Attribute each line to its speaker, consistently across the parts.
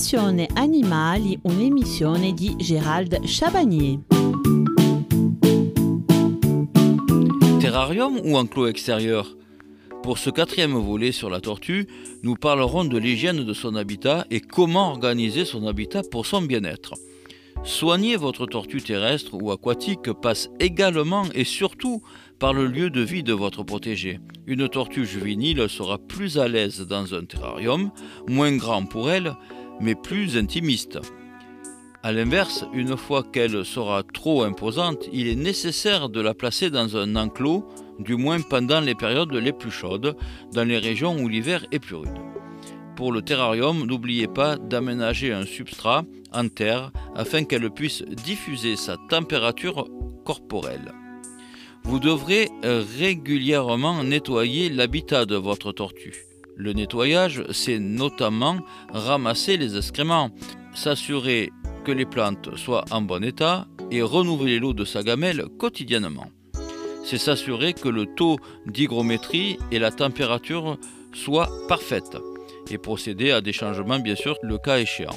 Speaker 1: Passione Animali, un'emissione Gérald Chabagnier.
Speaker 2: Terrarium ou enclos extérieur? Pour ce quatrième volet sur la tortue, nous parlerons de l'hygiène de son habitat et comment organiser son habitat pour son bien-être. Soigner votre tortue terrestre ou aquatique passe également et surtout par le lieu de vie de votre protégé. Une tortue juvénile sera plus à l'aise dans un terrarium, moins grand pour elle, mais plus intimiste. A l'inverse, une fois qu'elle sera trop imposante, il est nécessaire de la placer dans un enclos, du moins pendant les périodes les plus chaudes, dans les régions où l'hiver est plus rude. Pour le terrarium, n'oubliez pas d'aménager un substrat en terre afin qu'elle puisse diffuser sa température corporelle. Vous devrez régulièrement nettoyer l'habitat de votre tortue. Le nettoyage, c'est notamment ramasser les excréments, s'assurer que les plantes soient en bon état et renouveler l'eau de sa gamelle quotidiennement. C'est s'assurer que le taux d'hygrométrie et la température soient parfaites et procéder à des changements bien sûr le cas échéant.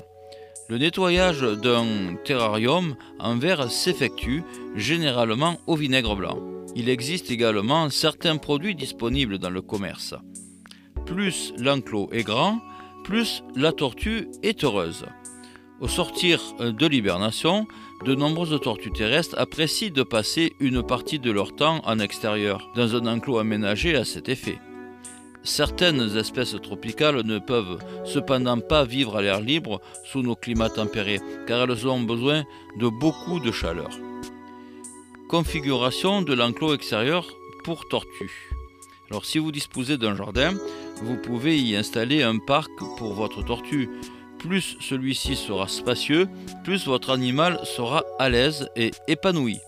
Speaker 2: Le nettoyage d'un terrarium en verre s'effectue généralement au vinaigre blanc. Il existe également certains produits disponibles dans le commerce. Plus l'enclos est grand, plus la tortue est heureuse. Au sortir de l'hibernation, de nombreuses tortues terrestres apprécient de passer une partie de leur temps en extérieur, dans un enclos aménagé à cet effet. Certaines espèces tropicales ne peuvent cependant pas vivre à l'air libre sous nos climats tempérés, car elles ont besoin de beaucoup de chaleur. Configuration de l'enclos extérieur pour tortues. Alors si vous disposez d'un jardin, vous pouvez y installer un parc pour votre tortue. Plus celui-ci sera spacieux, plus votre animal sera à l'aise et épanoui.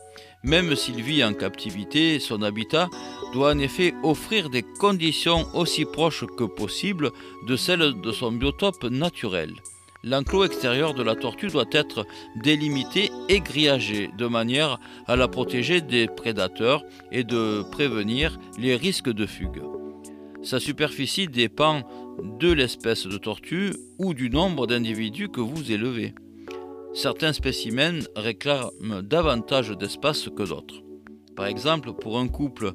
Speaker 2: Même s'il vit en captivité, son habitat doit en effet offrir des conditions aussi proches que possible de celles de son biotope naturel. L'enclos extérieur de la tortue doit être délimité et grillagé de manière à la protéger des prédateurs et de prévenir les risques de fugue. Sa superficie dépend de l'espèce de tortue ou du nombre d'individus que vous élevez certains spécimens réclament davantage d'espace que d'autres. Par exemple, pour un couple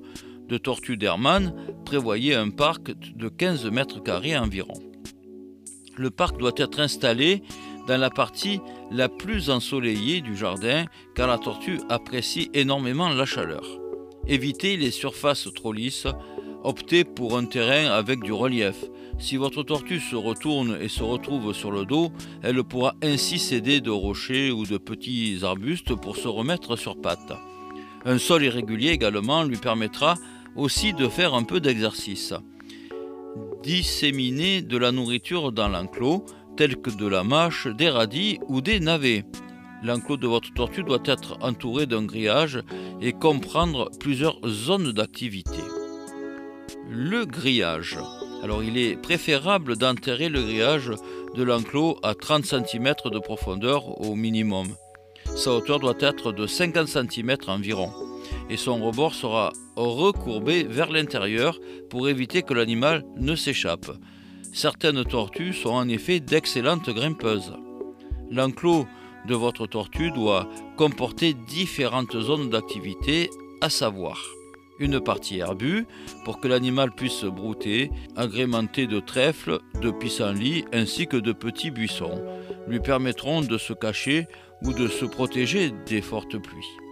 Speaker 2: de tortues d'Hermann, prévoyez un parc de 15 mètres carrés environ. Le parc doit être installé dans la partie la plus ensoleillée du jardin car la tortue apprécie énormément la chaleur. Évitez les surfaces trop lisses, optez pour un terrain avec du relief, si votre tortue se retourne et se retrouve sur le dos, elle pourra ainsi s'aider de rochers ou de petits arbustes pour se remettre sur pattes. Un sol irrégulier également lui permettra aussi de faire un peu d'exercice. Disséminer de la nourriture dans l'enclos, tel que de la mâche, des radis ou des navets. L'enclos de votre tortue doit être entouré d'un grillage et comprendre plusieurs zones d'activité. Le grillage. Alors il est préférable d'enterrer le grillage de l'enclos à 30 cm de profondeur au minimum. Sa hauteur doit être de 50 cm environ et son rebord sera recourbé vers l'intérieur pour éviter que l'animal ne s'échappe. Certaines tortues sont en effet d'excellentes grimpeuses. L'enclos de votre tortue doit comporter différentes zones d'activité, à savoir une partie herbue pour que l'animal puisse brouter, agrémenté de trèfles, de pissenlits ainsi que de petits buissons, lui permettront de se cacher ou de se protéger des fortes pluies.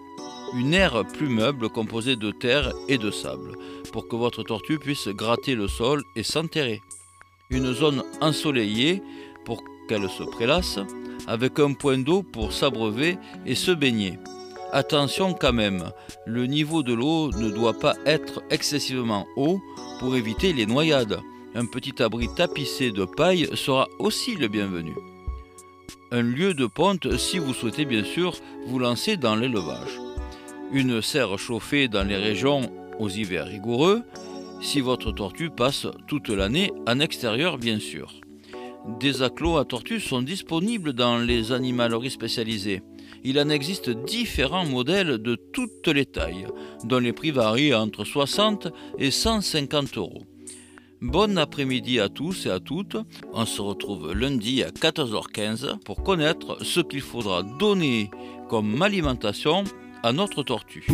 Speaker 2: Une aire plus meuble composée de terre et de sable pour que votre tortue puisse gratter le sol et s'enterrer. Une zone ensoleillée pour qu'elle se prélasse, avec un point d'eau pour s'abreuver et se baigner. Attention quand même, le niveau de l'eau ne doit pas être excessivement haut pour éviter les noyades. Un petit abri tapissé de paille sera aussi le bienvenu. Un lieu de ponte si vous souhaitez bien sûr vous lancer dans l'élevage. Une serre chauffée dans les régions aux hivers rigoureux, si votre tortue passe toute l'année en extérieur bien sûr. Des acclos à tortues sont disponibles dans les animaleries spécialisées il en existe différents modèles de toutes les tailles, dont les prix varient entre 60 et 150 euros. Bon après-midi à tous et à toutes. On se retrouve lundi à 14h15 pour connaître ce qu'il faudra donner comme alimentation à notre tortue.